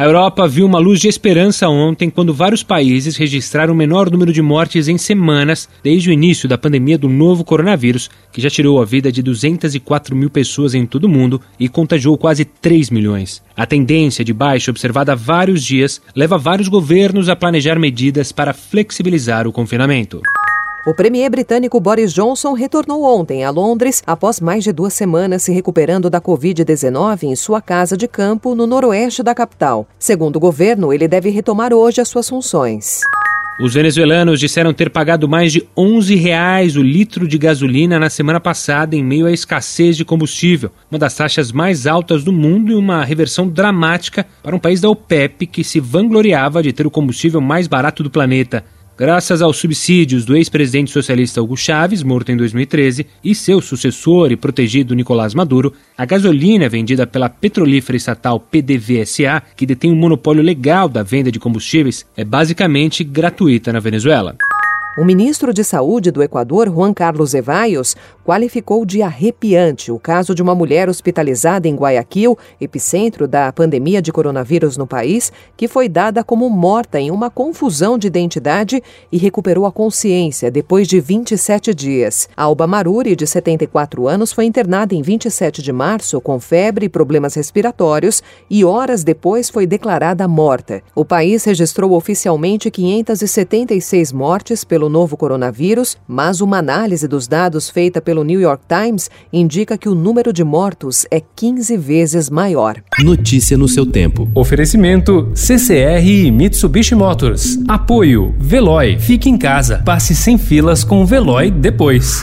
A Europa viu uma luz de esperança ontem quando vários países registraram o menor número de mortes em semanas desde o início da pandemia do novo coronavírus, que já tirou a vida de 204 mil pessoas em todo o mundo e contagiou quase 3 milhões. A tendência de baixa observada há vários dias leva vários governos a planejar medidas para flexibilizar o confinamento. O premier britânico Boris Johnson retornou ontem a Londres após mais de duas semanas se recuperando da Covid-19 em sua casa de campo no noroeste da capital. Segundo o governo, ele deve retomar hoje as suas funções. Os venezuelanos disseram ter pagado mais de 11 reais o litro de gasolina na semana passada em meio à escassez de combustível, uma das taxas mais altas do mundo e uma reversão dramática para um país da OPEP que se vangloriava de ter o combustível mais barato do planeta. Graças aos subsídios do ex-presidente socialista Hugo Chávez, morto em 2013, e seu sucessor e protegido Nicolás Maduro, a gasolina vendida pela petrolífera estatal PDVSA, que detém um monopólio legal da venda de combustíveis, é basicamente gratuita na Venezuela. O ministro de Saúde do Equador, Juan Carlos Evaios, qualificou de arrepiante o caso de uma mulher hospitalizada em Guayaquil, epicentro da pandemia de coronavírus no país, que foi dada como morta em uma confusão de identidade e recuperou a consciência depois de 27 dias. Alba Maruri, de 74 anos, foi internada em 27 de março com febre e problemas respiratórios e horas depois foi declarada morta. O país registrou oficialmente 576 mortes pelo novo coronavírus, mas uma análise dos dados feita pelo pelo New York Times indica que o número de mortos é 15 vezes maior. Notícia no seu tempo. Oferecimento CCR e Mitsubishi Motors. Apoio Veloy. Fique em casa. Passe sem filas com o Veloy depois.